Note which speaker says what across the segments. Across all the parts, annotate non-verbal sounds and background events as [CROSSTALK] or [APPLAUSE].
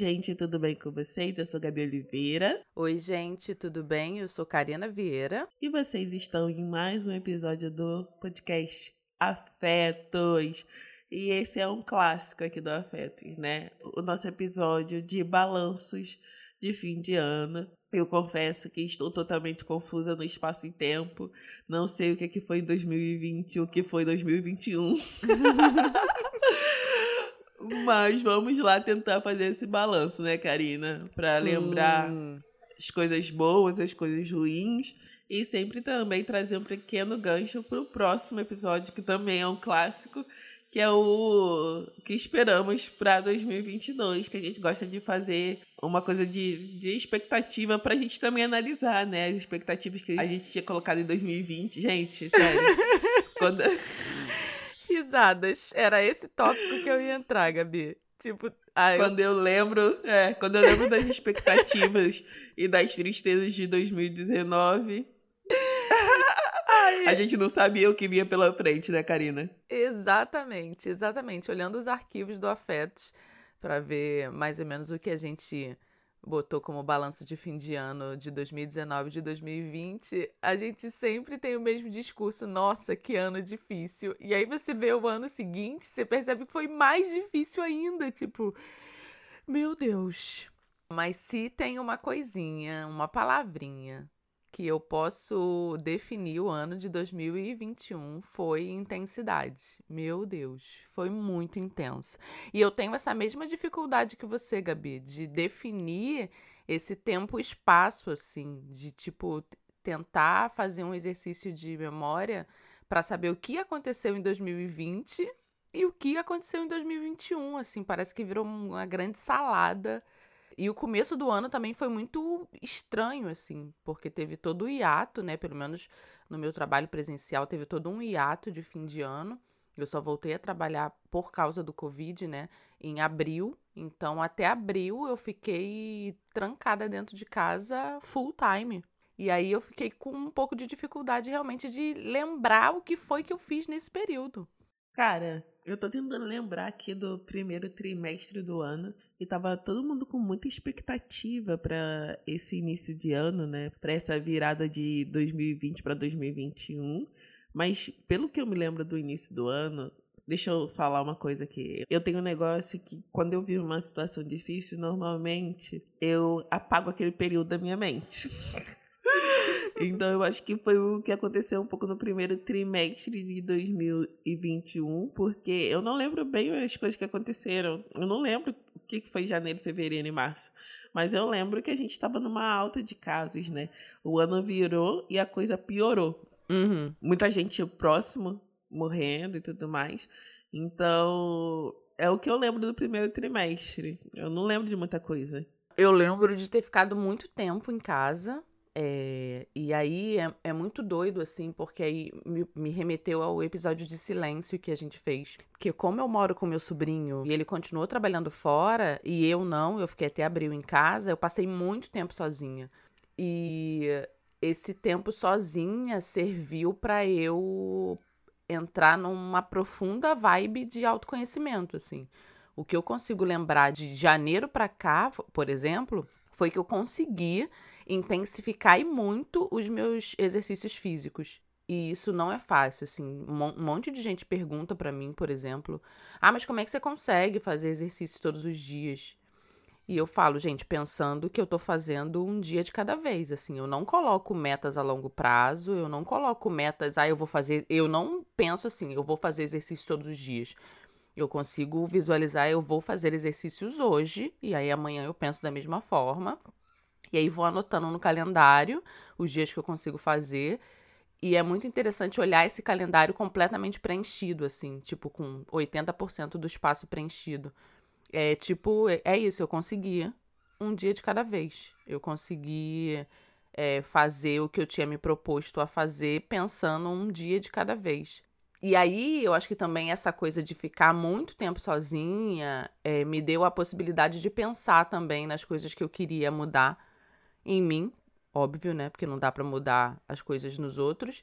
Speaker 1: gente, tudo bem com vocês? Eu sou Gabi Oliveira.
Speaker 2: Oi, gente, tudo bem? Eu sou Karina Vieira.
Speaker 1: E vocês estão em mais um episódio do podcast Afetos. E esse é um clássico aqui do Afetos, né? O nosso episódio de balanços de fim de ano. Eu confesso que estou totalmente confusa no espaço e tempo. Não sei o que, que foi 2020 e o que foi 2021. [LAUGHS] Mas vamos lá tentar fazer esse balanço, né, Karina? Para lembrar as coisas boas, as coisas ruins. E sempre também trazer um pequeno gancho para o próximo episódio, que também é um clássico, que é o que esperamos para 2022, que a gente gosta de fazer uma coisa de, de expectativa para a gente também analisar, né? As expectativas que a gente tinha colocado em 2020. Gente, sério. [LAUGHS] quando
Speaker 2: risadas. Era esse tópico que eu ia entrar, Gabi. Tipo,
Speaker 1: ah, quando eu... eu lembro, é, quando eu lembro das expectativas [LAUGHS] e das tristezas de 2019, Ai. a gente não sabia o que vinha pela frente, né, Karina?
Speaker 2: Exatamente, exatamente. Olhando os arquivos do Afetos para ver mais ou menos o que a gente botou como balanço de fim de ano de 2019 e de 2020, a gente sempre tem o mesmo discurso, nossa, que ano difícil. E aí você vê o ano seguinte, você percebe que foi mais difícil ainda, tipo, meu Deus. Mas se tem uma coisinha, uma palavrinha que eu posso definir o ano de 2021 foi intensidade. Meu Deus, foi muito intenso. E eu tenho essa mesma dificuldade que você, Gabi, de definir esse tempo e espaço, assim, de tipo tentar fazer um exercício de memória para saber o que aconteceu em 2020 e o que aconteceu em 2021, assim, parece que virou uma grande salada e o começo do ano também foi muito estranho, assim, porque teve todo o hiato, né? Pelo menos no meu trabalho presencial, teve todo um hiato de fim de ano. Eu só voltei a trabalhar por causa do Covid, né? Em abril. Então, até abril eu fiquei trancada dentro de casa full time. E aí eu fiquei com um pouco de dificuldade realmente de lembrar o que foi que eu fiz nesse período.
Speaker 1: Cara, eu tô tentando lembrar aqui do primeiro trimestre do ano e tava todo mundo com muita expectativa para esse início de ano, né? Para essa virada de 2020 para 2021. Mas pelo que eu me lembro do início do ano, deixa eu falar uma coisa aqui. Eu tenho um negócio que quando eu vivo uma situação difícil, normalmente eu apago aquele período da minha mente. [LAUGHS] Então eu acho que foi o que aconteceu um pouco no primeiro trimestre de 2021, porque eu não lembro bem as coisas que aconteceram. Eu não lembro o que foi janeiro, fevereiro e março. Mas eu lembro que a gente estava numa alta de casos, né? O ano virou e a coisa piorou.
Speaker 2: Uhum.
Speaker 1: Muita gente próximo morrendo e tudo mais. Então, é o que eu lembro do primeiro trimestre. Eu não lembro de muita coisa.
Speaker 2: Eu lembro de ter ficado muito tempo em casa é, e aí é, é, muito doido, assim, porque aí me, me, remeteu ao episódio de silêncio que a gente fez. Porque como eu moro com meu sobrinho e ele continuou trabalhando fora e eu não, eu fiquei até abril em casa, eu passei muito tempo sozinha. E esse tempo sozinha serviu para eu entrar numa profunda vibe de autoconhecimento, assim. O que eu consigo lembrar de janeiro para cá, por exemplo, foi que eu consegui intensificar e muito os meus exercícios físicos. E isso não é fácil, assim. Um monte de gente pergunta para mim, por exemplo: "Ah, mas como é que você consegue fazer exercício todos os dias?" E eu falo, gente, pensando que eu tô fazendo um dia de cada vez, assim, eu não coloco metas a longo prazo, eu não coloco metas, ah, eu vou fazer, eu não penso assim, eu vou fazer exercício todos os dias. Eu consigo visualizar, eu vou fazer exercícios hoje, e aí amanhã eu penso da mesma forma. E aí vou anotando no calendário os dias que eu consigo fazer. E é muito interessante olhar esse calendário completamente preenchido, assim, tipo, com 80% do espaço preenchido. É tipo, é, é isso, eu consegui um dia de cada vez. Eu consegui é, fazer o que eu tinha me proposto a fazer pensando um dia de cada vez. E aí, eu acho que também essa coisa de ficar muito tempo sozinha é, me deu a possibilidade de pensar também nas coisas que eu queria mudar em mim, óbvio, né? Porque não dá para mudar as coisas nos outros.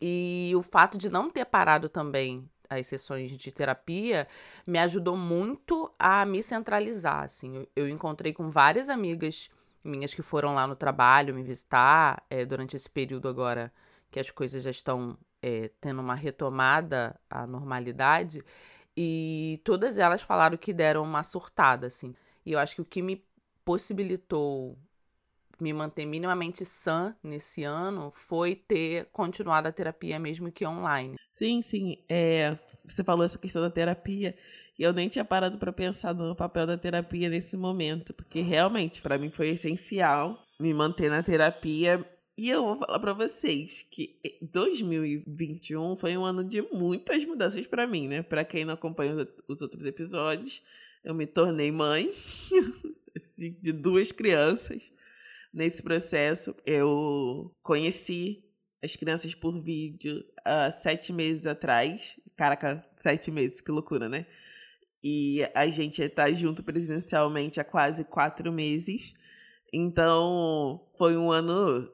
Speaker 2: E o fato de não ter parado também as sessões de terapia me ajudou muito a me centralizar, assim. Eu, encontrei com várias amigas minhas que foram lá no trabalho me visitar é, durante esse período agora que as coisas já estão é, tendo uma retomada à normalidade. E todas elas falaram que deram uma surtada, assim. E eu acho que o que me possibilitou me manter minimamente sã nesse ano foi ter continuado a terapia mesmo que online.
Speaker 1: Sim, sim. É, você falou essa questão da terapia e eu nem tinha parado para pensar no papel da terapia nesse momento, porque realmente para mim foi essencial me manter na terapia e eu vou falar para vocês que 2021 foi um ano de muitas mudanças para mim, né? Para quem não acompanha os outros episódios, eu me tornei mãe [LAUGHS] assim, de duas crianças. Nesse processo, eu conheci as crianças por vídeo há sete meses atrás. Caraca, sete meses, que loucura, né? E a gente está junto presencialmente há quase quatro meses. Então, foi um ano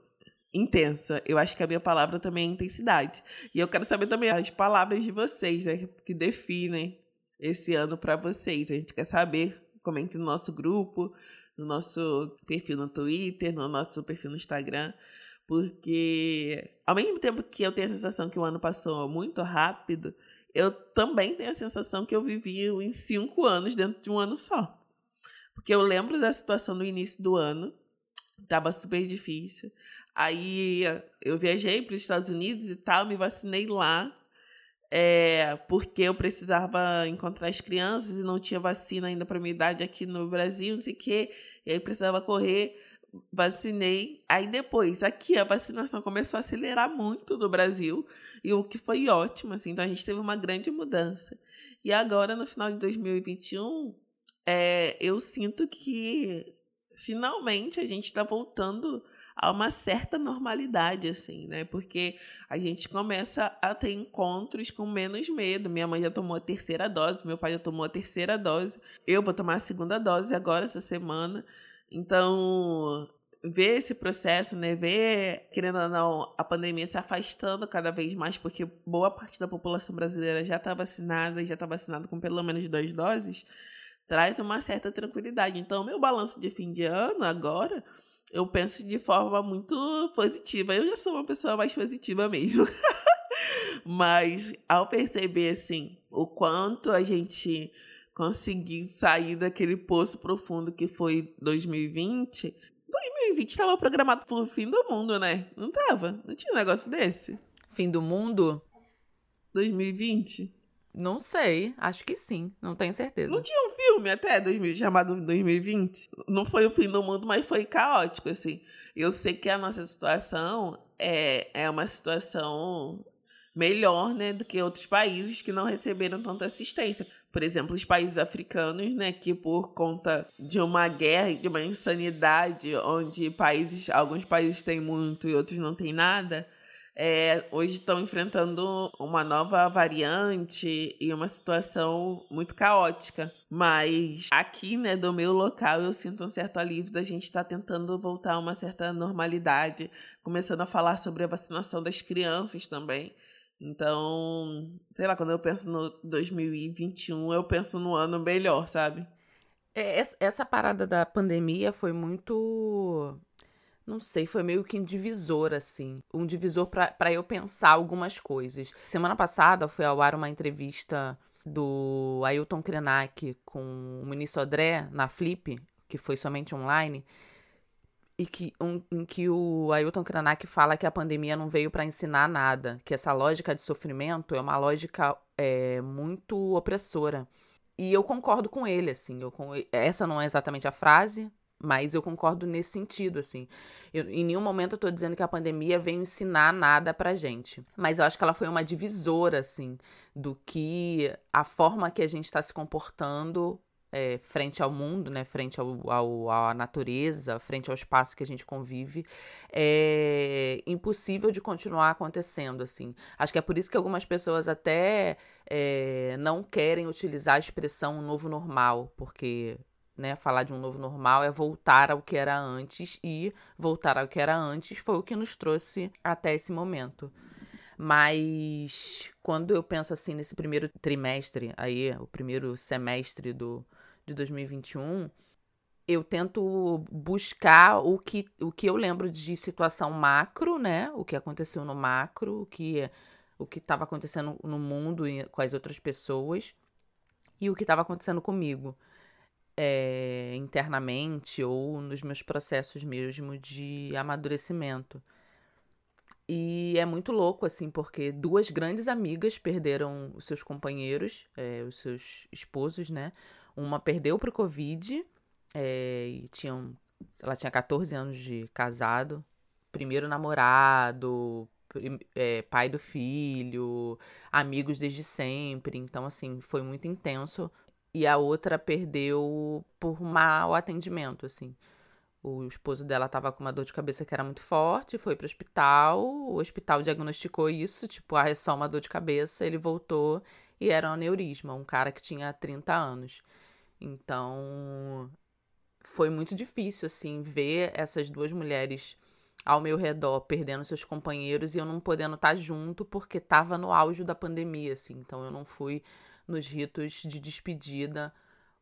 Speaker 1: intensa. Eu acho que a minha palavra também é intensidade. E eu quero saber também as palavras de vocês, né, que definem esse ano para vocês. A gente quer saber, comente no nosso grupo, no nosso perfil no Twitter, no nosso perfil no Instagram, porque ao mesmo tempo que eu tenho a sensação que o ano passou muito rápido, eu também tenho a sensação que eu vivi em cinco anos dentro de um ano só. Porque eu lembro da situação no início do ano, estava super difícil. Aí eu viajei para os Estados Unidos e tal, me vacinei lá, é, porque eu precisava encontrar as crianças e não tinha vacina ainda para minha idade aqui no Brasil, não sei o quê. E aí precisava correr, vacinei. Aí depois, aqui a vacinação começou a acelerar muito no Brasil, e o que foi ótimo, assim. Então a gente teve uma grande mudança. E agora, no final de 2021, é, eu sinto que finalmente a gente está voltando a uma certa normalidade, assim, né? Porque a gente começa a ter encontros com menos medo. Minha mãe já tomou a terceira dose, meu pai já tomou a terceira dose. Eu vou tomar a segunda dose agora, essa semana. Então, ver esse processo, né? Ver, querendo ou não, a pandemia se afastando cada vez mais, porque boa parte da população brasileira já está vacinada, já está vacinada com pelo menos duas doses, traz uma certa tranquilidade. Então, meu balanço de fim de ano agora eu penso de forma muito positiva. Eu já sou uma pessoa mais positiva mesmo. [LAUGHS] Mas ao perceber assim o quanto a gente conseguiu sair daquele poço profundo que foi 2020, 2020 estava programado para o fim do mundo, né? Não tava? Não tinha um negócio desse?
Speaker 2: Fim do mundo?
Speaker 1: 2020?
Speaker 2: Não sei, acho que sim, não tenho certeza.
Speaker 1: Não tinha um filme até 2000, chamado 2020? Não foi o fim do mundo, mas foi caótico, assim. Eu sei que a nossa situação é, é uma situação melhor, né, do que outros países que não receberam tanta assistência. Por exemplo, os países africanos, né, que por conta de uma guerra e de uma insanidade, onde países, alguns países têm muito e outros não têm nada, é, hoje estão enfrentando uma nova variante e uma situação muito caótica. Mas aqui, né, do meu local, eu sinto um certo alívio da gente estar tá tentando voltar a uma certa normalidade, começando a falar sobre a vacinação das crianças também. Então, sei lá, quando eu penso no 2021, eu penso no ano melhor, sabe?
Speaker 2: É, essa parada da pandemia foi muito não sei, foi meio que um divisor, assim. Um divisor para eu pensar algumas coisas. Semana passada foi ao ar uma entrevista do Ailton Krenak com o ministro André na Flip, que foi somente online, e que, um, em que o Ailton Krenak fala que a pandemia não veio para ensinar nada, que essa lógica de sofrimento é uma lógica é, muito opressora. E eu concordo com ele, assim. Eu, essa não é exatamente a frase, mas eu concordo nesse sentido, assim. Eu, em nenhum momento eu tô dizendo que a pandemia veio ensinar nada pra gente. Mas eu acho que ela foi uma divisora, assim, do que a forma que a gente está se comportando é, frente ao mundo, né, frente ao, ao, à natureza, frente ao espaço que a gente convive, é impossível de continuar acontecendo, assim. Acho que é por isso que algumas pessoas até é, não querem utilizar a expressão novo normal, porque né? Falar de um novo normal é voltar ao que era antes e voltar ao que era antes foi o que nos trouxe até esse momento. Mas quando eu penso assim nesse primeiro trimestre, aí, o primeiro semestre do, de 2021, eu tento buscar o que, o que eu lembro de situação macro, né? O que aconteceu no macro, o que o que estava acontecendo no mundo e com as outras pessoas e o que estava acontecendo comigo é, internamente ou nos meus processos mesmo de amadurecimento. E é muito louco, assim, porque duas grandes amigas perderam os seus companheiros, é, os seus esposos, né? Uma perdeu pro Covid é, e tinham, ela tinha 14 anos de casado, primeiro namorado, é, pai do filho, amigos desde sempre. Então, assim, foi muito intenso. E a outra perdeu por mau atendimento, assim. O esposo dela tava com uma dor de cabeça que era muito forte, foi pro hospital, o hospital diagnosticou isso, tipo, ah, é só uma dor de cabeça, ele voltou e era um aneurisma, um cara que tinha 30 anos. Então, foi muito difícil, assim, ver essas duas mulheres ao meu redor perdendo seus companheiros e eu não podendo estar tá junto porque estava no auge da pandemia, assim. Então eu não fui nos ritos de despedida,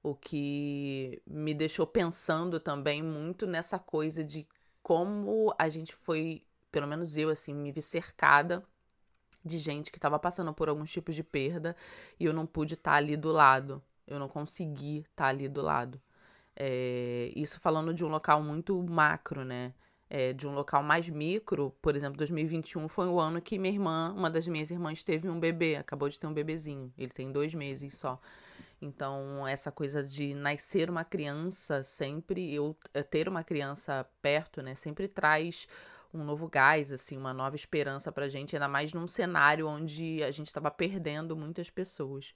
Speaker 2: o que me deixou pensando também muito nessa coisa de como a gente foi, pelo menos eu, assim, me vi cercada de gente que estava passando por alguns tipos de perda e eu não pude estar tá ali do lado. Eu não consegui estar tá ali do lado. É, isso falando de um local muito macro, né? É, de um local mais micro, por exemplo, 2021 foi o ano que minha irmã, uma das minhas irmãs, teve um bebê, acabou de ter um bebezinho. Ele tem dois meses só. Então, essa coisa de nascer uma criança sempre, eu ter uma criança perto, né, sempre traz um novo gás, assim, uma nova esperança pra gente, ainda mais num cenário onde a gente estava perdendo muitas pessoas.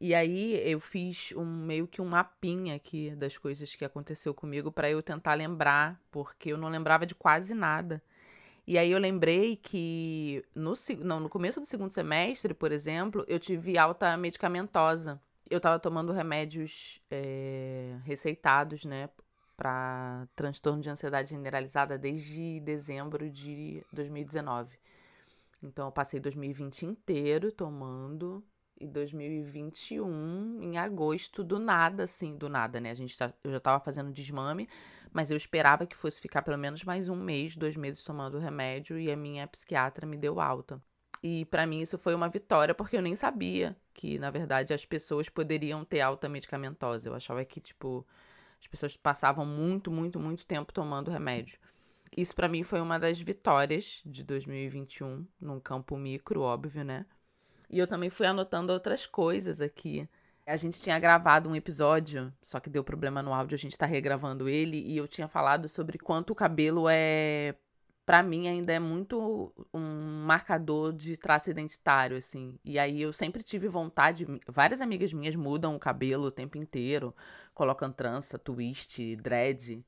Speaker 2: E aí eu fiz um meio que um mapinha aqui das coisas que aconteceu comigo para eu tentar lembrar, porque eu não lembrava de quase nada. E aí eu lembrei que no, não, no começo do segundo semestre, por exemplo, eu tive alta medicamentosa. Eu estava tomando remédios é, receitados, né, para transtorno de ansiedade generalizada desde dezembro de 2019. Então eu passei 2020 inteiro tomando e 2021, em agosto, do nada, assim, do nada, né? A gente tá, eu já tava fazendo desmame, mas eu esperava que fosse ficar pelo menos mais um mês, dois meses tomando remédio e a minha psiquiatra me deu alta. E para mim isso foi uma vitória, porque eu nem sabia que, na verdade, as pessoas poderiam ter alta medicamentosa. Eu achava que, tipo, as pessoas passavam muito, muito, muito tempo tomando remédio. Isso para mim foi uma das vitórias de 2021, num campo micro, óbvio, né? E eu também fui anotando outras coisas aqui. A gente tinha gravado um episódio, só que deu problema no áudio, a gente tá regravando ele, e eu tinha falado sobre quanto o cabelo é. Pra mim, ainda é muito um marcador de traço identitário, assim. E aí eu sempre tive vontade. Várias amigas minhas mudam o cabelo o tempo inteiro, colocam trança, twist, dread,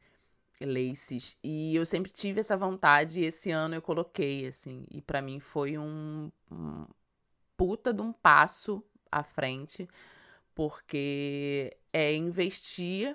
Speaker 2: laces. E eu sempre tive essa vontade, e esse ano eu coloquei, assim. E para mim foi um, um puta de um passo à frente, porque é investir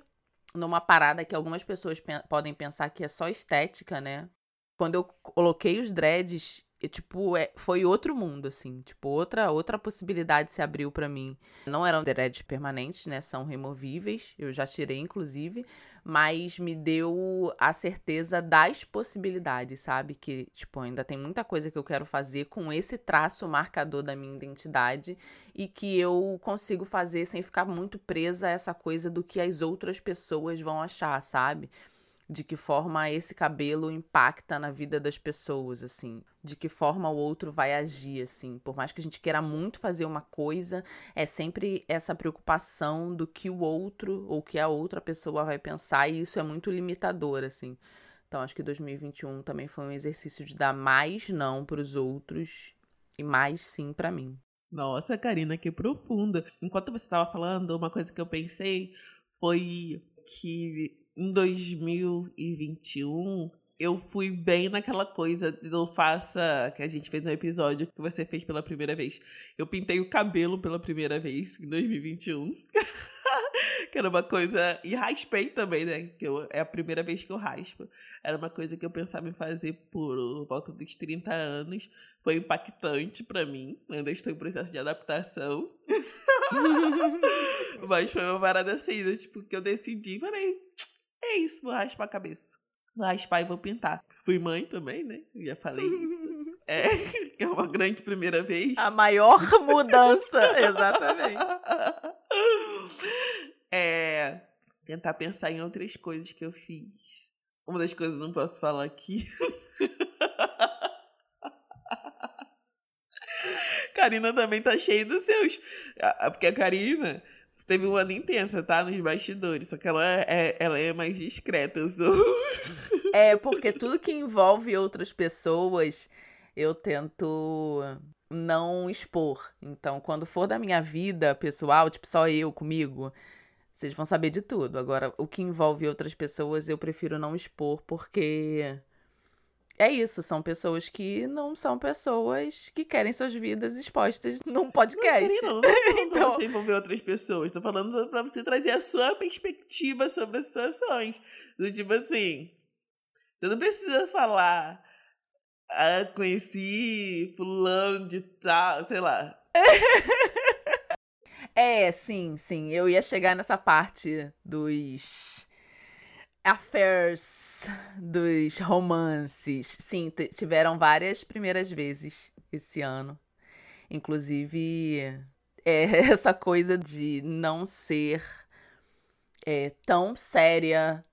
Speaker 2: numa parada que algumas pessoas pe podem pensar que é só estética, né? Quando eu coloquei os dreads, tipo, é, foi outro mundo, assim. Tipo, outra, outra possibilidade se abriu para mim. Não eram dreads permanentes, né? São removíveis. Eu já tirei, inclusive. Mas me deu a certeza das possibilidades, sabe? Que, tipo, ainda tem muita coisa que eu quero fazer com esse traço marcador da minha identidade. E que eu consigo fazer sem ficar muito presa a essa coisa do que as outras pessoas vão achar, sabe? de que forma esse cabelo impacta na vida das pessoas, assim, de que forma o outro vai agir, assim. Por mais que a gente queira muito fazer uma coisa, é sempre essa preocupação do que o outro ou que a outra pessoa vai pensar, e isso é muito limitador, assim. Então, acho que 2021 também foi um exercício de dar mais não para os outros e mais sim para mim.
Speaker 1: Nossa, Karina, que profunda. Enquanto você estava falando, uma coisa que eu pensei foi que em 2021 eu fui bem naquela coisa do faça que a gente fez no episódio que você fez pela primeira vez. Eu pintei o cabelo pela primeira vez em 2021. [LAUGHS] que era uma coisa. E raspei também, né? Que eu, é a primeira vez que eu raspo. Era uma coisa que eu pensava em fazer por volta dos 30 anos. Foi impactante para mim. Ainda estou em processo de adaptação. [LAUGHS] Mas foi uma parada assim, né? tipo, que eu decidi, falei, é isso, vou raspar a cabeça. Raspar e vou pintar. Fui mãe também, né? Já falei isso. [LAUGHS] É, é uma grande primeira vez.
Speaker 2: A maior [LAUGHS] mudança, exatamente.
Speaker 1: É, tentar pensar em outras coisas que eu fiz. Uma das coisas não posso falar aqui. [LAUGHS] Karina também tá cheia dos seus. Porque a Karina teve um ano intensa, tá? Nos bastidores. Só que ela é, ela é mais discreta. Eu sou.
Speaker 2: É, porque tudo que envolve outras pessoas, eu tento não expor. Então, quando for da minha vida pessoal, tipo, só eu comigo, vocês vão saber de tudo. Agora, o que envolve outras pessoas, eu prefiro não expor, porque é isso, são pessoas que não são pessoas que querem suas vidas expostas [LAUGHS] num podcast.
Speaker 1: Não, [LAUGHS] não, não, não então... pra você envolver outras pessoas. Tô falando pra você trazer a sua perspectiva sobre as situações. Do tipo assim, você não precisa falar, ah, conheci fulano de tal, sei lá. [LAUGHS]
Speaker 2: é, sim, sim. Eu ia chegar nessa parte dos affairs, dos romances. Sim, tiveram várias primeiras vezes esse ano. Inclusive, é [LAUGHS] essa coisa de não ser é, tão séria,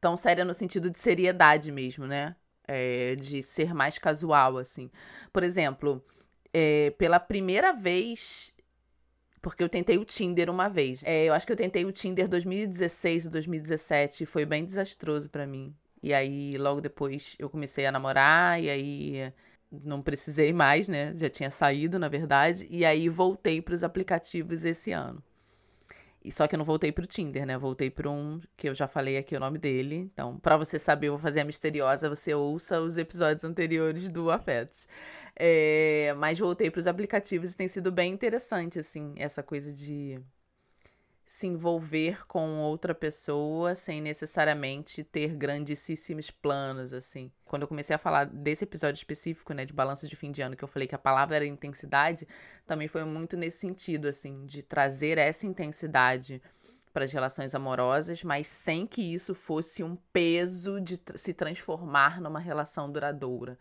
Speaker 2: tão séria no sentido de seriedade mesmo, né? É, de ser mais casual, assim. Por exemplo, é, pela primeira vez porque eu tentei o Tinder uma vez. É, eu acho que eu tentei o Tinder 2016 ou 2017 e foi bem desastroso para mim. E aí, logo depois, eu comecei a namorar, e aí não precisei mais, né? Já tinha saído, na verdade. E aí voltei para os aplicativos esse ano. E só que eu não voltei pro Tinder, né? Voltei para um que eu já falei aqui o nome dele. Então, para você saber, eu vou fazer a misteriosa, você ouça os episódios anteriores do Afetos. É, mas voltei para os aplicativos e tem sido bem interessante, assim, essa coisa de se envolver com outra pessoa sem necessariamente ter grandíssimos planos, assim. Quando eu comecei a falar desse episódio específico, né, de balanço de fim de ano, que eu falei que a palavra era intensidade, também foi muito nesse sentido, assim, de trazer essa intensidade para as relações amorosas, mas sem que isso fosse um peso de se transformar numa relação duradoura.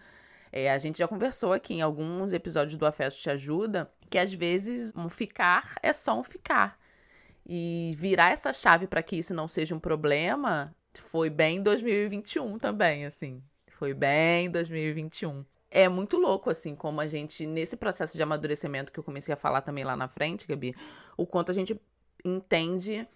Speaker 2: É, a gente já conversou aqui em alguns episódios do Afeto Te Ajuda que às vezes um ficar é só um ficar. E virar essa chave para que isso não seja um problema foi bem 2021 também, assim. Foi bem 2021. É muito louco, assim, como a gente, nesse processo de amadurecimento que eu comecei a falar também lá na frente, Gabi, o quanto a gente entende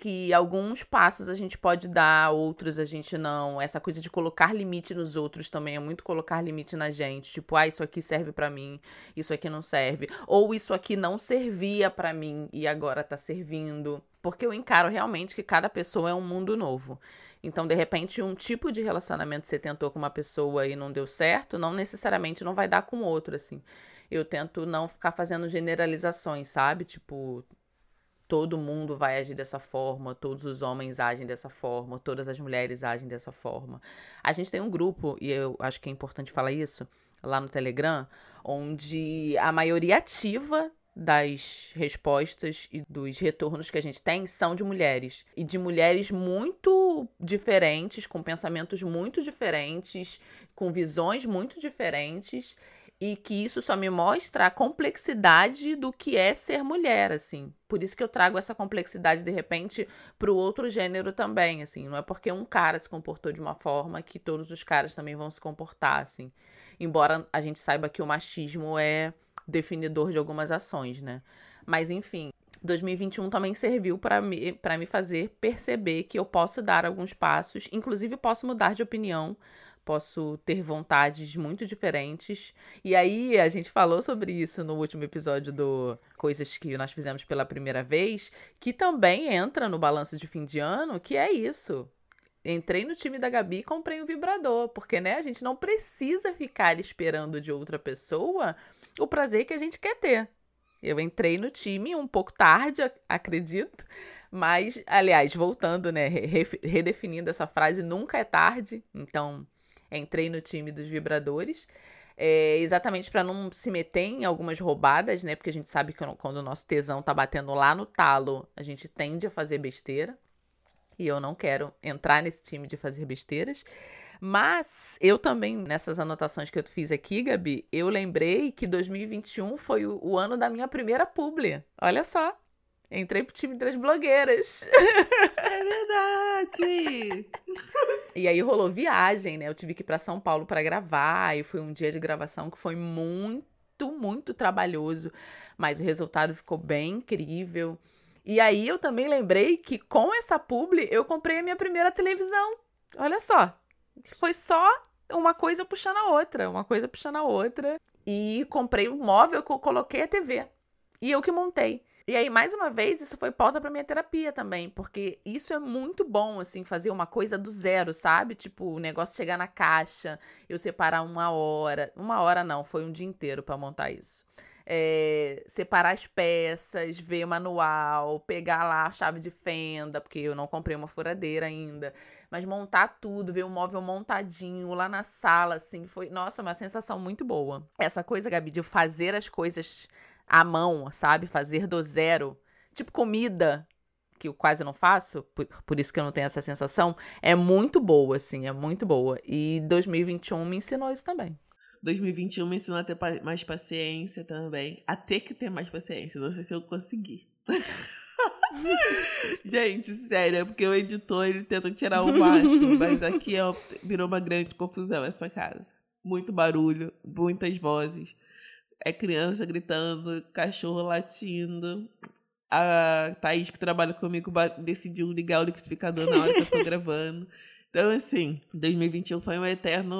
Speaker 2: que alguns passos a gente pode dar, outros a gente não. Essa coisa de colocar limite nos outros também é muito colocar limite na gente. Tipo, ah, isso aqui serve para mim, isso aqui não serve. Ou isso aqui não servia para mim e agora tá servindo. Porque eu encaro realmente que cada pessoa é um mundo novo. Então, de repente, um tipo de relacionamento que você tentou com uma pessoa e não deu certo, não necessariamente não vai dar com outro, assim. Eu tento não ficar fazendo generalizações, sabe? Tipo, todo mundo vai agir dessa forma, todos os homens agem dessa forma, todas as mulheres agem dessa forma. A gente tem um grupo, e eu acho que é importante falar isso, lá no Telegram, onde a maioria ativa das respostas e dos retornos que a gente tem são de mulheres. E de mulheres muito diferentes, com pensamentos muito diferentes, com visões muito diferentes e que isso só me mostra a complexidade do que é ser mulher, assim. Por isso que eu trago essa complexidade de repente para o outro gênero também, assim. Não é porque um cara se comportou de uma forma que todos os caras também vão se comportar, assim. Embora a gente saiba que o machismo é definidor de algumas ações, né? Mas enfim, 2021 também serviu para me, me fazer perceber que eu posso dar alguns passos, inclusive posso mudar de opinião posso ter vontades muito diferentes. E aí a gente falou sobre isso no último episódio do Coisas que nós fizemos pela primeira vez, que também entra no balanço de fim de ano, que é isso. Entrei no time da Gabi e comprei um vibrador, porque né, a gente não precisa ficar esperando de outra pessoa o prazer que a gente quer ter. Eu entrei no time um pouco tarde, acredito, Mas, aliás, voltando, né, redefinindo essa frase, nunca é tarde. Então, entrei no time dos vibradores. É, exatamente para não se meter em algumas roubadas, né? Porque a gente sabe que quando o nosso tesão tá batendo lá no talo, a gente tende a fazer besteira. E eu não quero entrar nesse time de fazer besteiras. Mas eu também, nessas anotações que eu fiz aqui, Gabi, eu lembrei que 2021 foi o, o ano da minha primeira publi. Olha só. Entrei pro time das blogueiras. [LAUGHS]
Speaker 1: É verdade! [LAUGHS]
Speaker 2: e aí rolou viagem, né? Eu tive que ir pra São Paulo para gravar. E foi um dia de gravação que foi muito, muito trabalhoso. Mas o resultado ficou bem incrível. E aí eu também lembrei que com essa publi eu comprei a minha primeira televisão. Olha só. Foi só uma coisa puxando a outra, uma coisa puxando a outra. E comprei um móvel que eu coloquei a TV. E eu que montei. E aí, mais uma vez, isso foi pauta pra minha terapia também, porque isso é muito bom, assim, fazer uma coisa do zero, sabe? Tipo, o negócio chegar na caixa, eu separar uma hora. Uma hora não, foi um dia inteiro para montar isso. É, separar as peças, ver manual, pegar lá a chave de fenda, porque eu não comprei uma furadeira ainda. Mas montar tudo, ver o móvel montadinho lá na sala, assim, foi, nossa, uma sensação muito boa. Essa coisa, Gabi, de fazer as coisas à mão, sabe? Fazer do zero. Tipo comida, que eu quase não faço, por, por isso que eu não tenho essa sensação, é muito boa, assim, é muito boa. E 2021 me ensinou isso também.
Speaker 1: 2021 me ensinou a ter mais paciência também. A ter que ter mais paciência. Não sei se eu consegui. [LAUGHS] Gente, sério, é porque o editor ele tenta tirar o máximo, mas aqui é, virou uma grande confusão essa casa. Muito barulho, muitas vozes é criança gritando, cachorro latindo. A Thaís, que trabalha comigo, decidiu ligar o liquidificador na hora que eu tô [LAUGHS] gravando. Então, assim, 2021 foi um eterno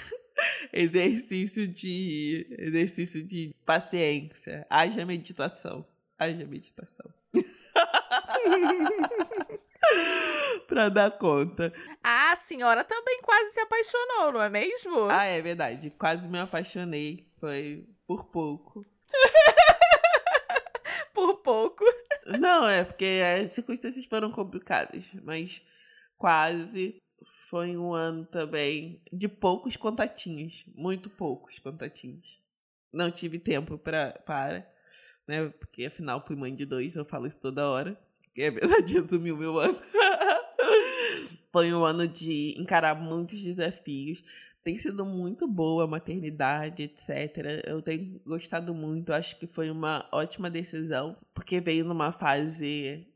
Speaker 1: [LAUGHS] exercício de exercício de paciência. Haja meditação. Haja meditação. [LAUGHS] pra dar conta.
Speaker 2: A senhora também quase se apaixonou, não é mesmo?
Speaker 1: Ah, é verdade. Quase me apaixonei foi por pouco. [LAUGHS]
Speaker 2: por pouco.
Speaker 1: Não, é porque as circunstâncias foram complicadas, mas quase foi um ano também de poucos contatinhos, muito poucos contatinhos. Não tive tempo pra, para, né? Porque afinal fui mãe de dois, eu falo isso toda hora. Que é verdade, resumiu meu ano. [LAUGHS] foi um ano de encarar muitos desafios tem sido muito boa a maternidade, etc. Eu tenho gostado muito, acho que foi uma ótima decisão, porque veio numa fase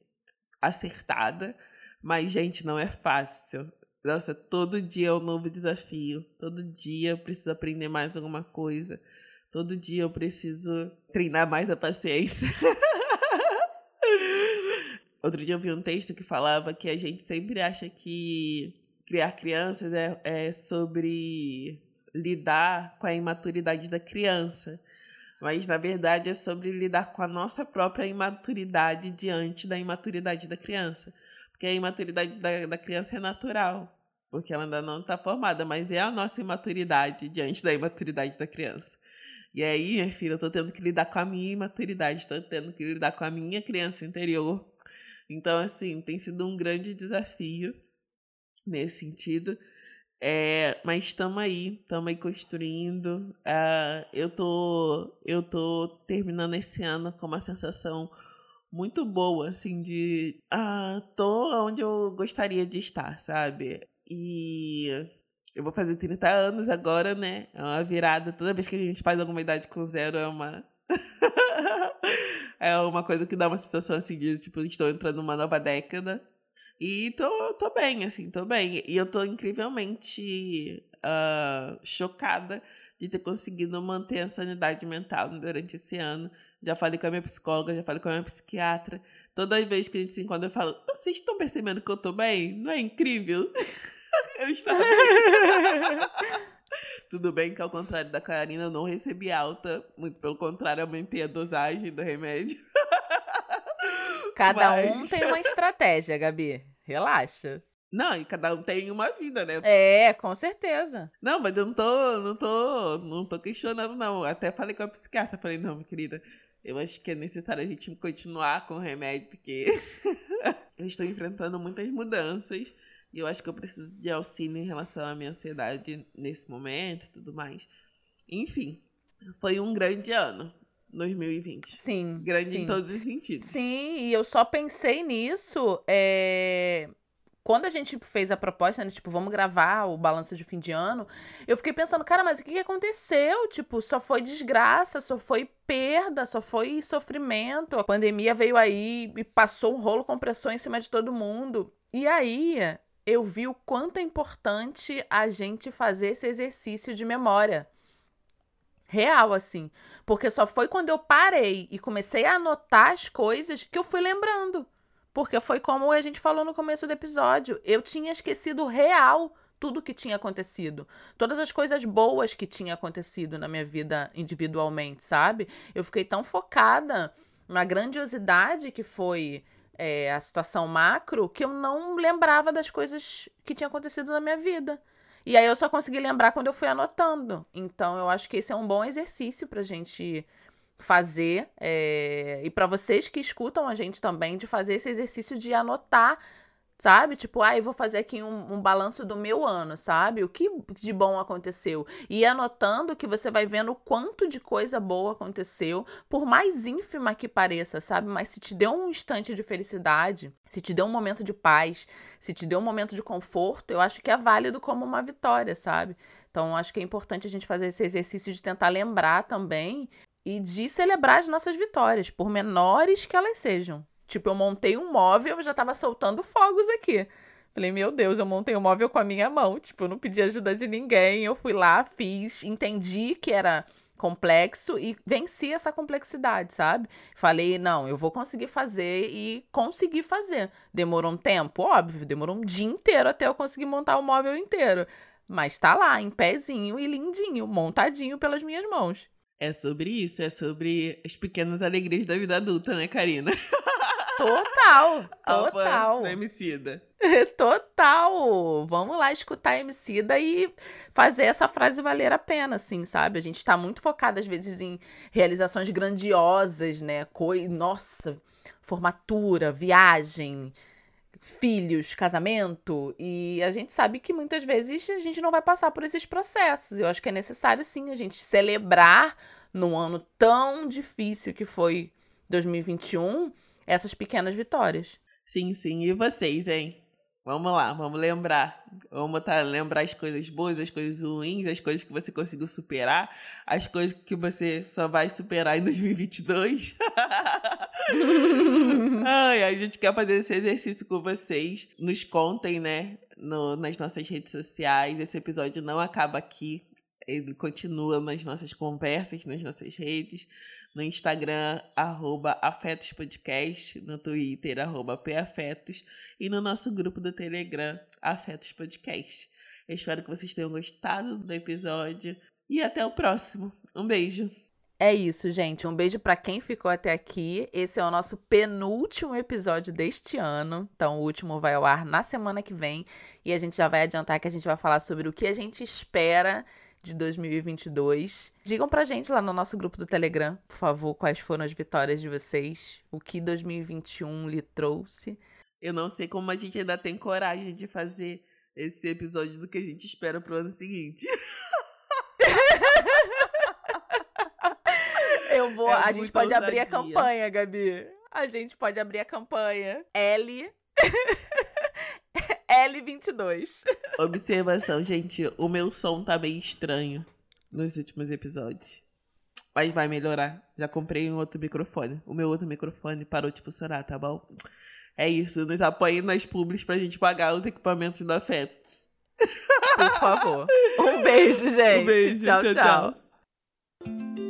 Speaker 1: acertada, mas, gente, não é fácil. Nossa, todo dia é um novo desafio. Todo dia eu preciso aprender mais alguma coisa. Todo dia eu preciso treinar mais a paciência. [LAUGHS] Outro dia eu vi um texto que falava que a gente sempre acha que criar crianças é, é sobre lidar com a imaturidade da criança. Mas, na verdade, é sobre lidar com a nossa própria imaturidade diante da imaturidade da criança. Porque a imaturidade da, da criança é natural, porque ela ainda não está formada, mas é a nossa imaturidade diante da imaturidade da criança. E aí, minha filha, eu estou tendo que lidar com a minha imaturidade, estou tendo que lidar com a minha criança interior. Então, assim, tem sido um grande desafio nesse sentido. É, mas estamos aí, estamos aí construindo. Uh, eu, tô, eu tô terminando esse ano com uma sensação muito boa, assim, de ah, tô onde eu gostaria de estar, sabe? E eu vou fazer 30 anos agora, né? É uma virada. Toda vez que a gente faz alguma idade com zero, é uma. [LAUGHS] é uma coisa que dá uma sensação assim de, tipo, estou entrando numa nova década. E tô, tô bem, assim, tô bem. E eu tô incrivelmente uh, chocada de ter conseguido manter a sanidade mental durante esse ano. Já falei com a minha psicóloga, já falei com a minha psiquiatra. Toda vez que a gente se encontra, eu falo: vocês estão percebendo que eu tô bem? Não é incrível? [LAUGHS] eu estou bem. [LAUGHS] Tudo bem que, ao contrário da Karina, eu não recebi alta. Muito pelo contrário, aumentei a dosagem do remédio. [LAUGHS]
Speaker 2: Cada Mas... um tem uma estratégia, Gabi. Relaxa.
Speaker 1: Não, e cada um tem uma vida, né?
Speaker 2: É, com certeza.
Speaker 1: Não, mas eu não tô, não tô, não tô questionando, não. Até falei com a psiquiatra, falei, não, minha querida, Eu acho que é necessário a gente continuar com o remédio, porque [LAUGHS] eu estou enfrentando muitas mudanças. E eu acho que eu preciso de auxílio em relação à minha ansiedade nesse momento e tudo mais. Enfim, foi um grande ano. 2020.
Speaker 2: Sim.
Speaker 1: Grande
Speaker 2: sim.
Speaker 1: em todos os sentidos.
Speaker 2: Sim, e eu só pensei nisso. É... Quando a gente fez a proposta, né, tipo, vamos gravar o balanço de fim de ano, eu fiquei pensando, cara, mas o que aconteceu? Tipo, só foi desgraça, só foi perda, só foi sofrimento. A pandemia veio aí e passou um rolo compressor em cima de todo mundo. E aí, eu vi o quanto é importante a gente fazer esse exercício de memória. Real, assim. Porque só foi quando eu parei e comecei a anotar as coisas que eu fui lembrando. Porque foi como a gente falou no começo do episódio. Eu tinha esquecido real tudo que tinha acontecido. Todas as coisas boas que tinha acontecido na minha vida individualmente, sabe? Eu fiquei tão focada na grandiosidade que foi é, a situação macro que eu não lembrava das coisas que tinham acontecido na minha vida. E aí eu só consegui lembrar quando eu fui anotando. Então eu acho que esse é um bom exercício pra gente fazer. É... E para vocês que escutam a gente também, de fazer esse exercício de anotar sabe? Tipo, ah, eu vou fazer aqui um, um, balanço do meu ano, sabe? O que de bom aconteceu. E anotando que você vai vendo o quanto de coisa boa aconteceu, por mais ínfima que pareça, sabe? Mas se te deu um instante de felicidade, se te deu um momento de paz, se te deu um momento de conforto, eu acho que é válido como uma vitória, sabe? Então, acho que é importante a gente fazer esse exercício de tentar lembrar também e de celebrar as nossas vitórias, por menores que elas sejam. Tipo, eu montei um móvel e já tava soltando fogos aqui. Falei, meu Deus, eu montei um móvel com a minha mão. Tipo, eu não pedi ajuda de ninguém. Eu fui lá, fiz, entendi que era complexo e venci essa complexidade, sabe? Falei, não, eu vou conseguir fazer e consegui fazer. Demorou um tempo? Óbvio, demorou um dia inteiro até eu conseguir montar o móvel inteiro. Mas tá lá, em pezinho e lindinho, montadinho pelas minhas mãos.
Speaker 1: É sobre isso, é sobre as pequenas alegrias da vida adulta, né, Karina? [LAUGHS]
Speaker 2: Total, total.
Speaker 1: Da Emicida. [LAUGHS]
Speaker 2: Total. Vamos lá escutar a Emicida e fazer essa frase valer a pena, assim, sabe? A gente tá muito focado, às vezes, em realizações grandiosas, né? Coi... Nossa, formatura, viagem, filhos, casamento. E a gente sabe que muitas vezes a gente não vai passar por esses processos. Eu acho que é necessário, sim, a gente celebrar num ano tão difícil que foi 2021 essas pequenas vitórias.
Speaker 1: Sim, sim. E vocês, hein? Vamos lá, vamos lembrar. Vamos tá, lembrar as coisas boas, as coisas ruins, as coisas que você conseguiu superar, as coisas que você só vai superar em 2022. [LAUGHS] Ai, a gente quer fazer esse exercício com vocês. Nos contem, né, no, nas nossas redes sociais. Esse episódio não acaba aqui. Ele continua nas nossas conversas, nas nossas redes no Instagram, arroba afetospodcast, no Twitter, arroba pafetos, e no nosso grupo do Telegram, Afetos Podcast. Eu espero que vocês tenham gostado do episódio e até o próximo. Um beijo!
Speaker 2: É isso, gente. Um beijo para quem ficou até aqui. Esse é o nosso penúltimo episódio deste ano. Então, o último vai ao ar na semana que vem. E a gente já vai adiantar que a gente vai falar sobre o que a gente espera de 2022. Digam pra gente lá no nosso grupo do Telegram, por favor, quais foram as vitórias de vocês, o que 2021 lhe trouxe.
Speaker 1: Eu não sei como a gente ainda tem coragem de fazer esse episódio do que a gente espera pro ano seguinte. [LAUGHS]
Speaker 2: Eu vou, é a gente pode ousadia. abrir a campanha, Gabi. A gente pode abrir a campanha. L [LAUGHS] L22.
Speaker 1: Observação, gente. O meu som tá bem estranho nos últimos episódios. Mas vai melhorar. Já comprei um outro microfone. O meu outro microfone parou de funcionar, tá bom? É isso. Nos apoiem nas publis pra gente pagar os equipamentos da FEP.
Speaker 2: Por favor. Um beijo, gente. Um beijo. tchau. tchau. tchau.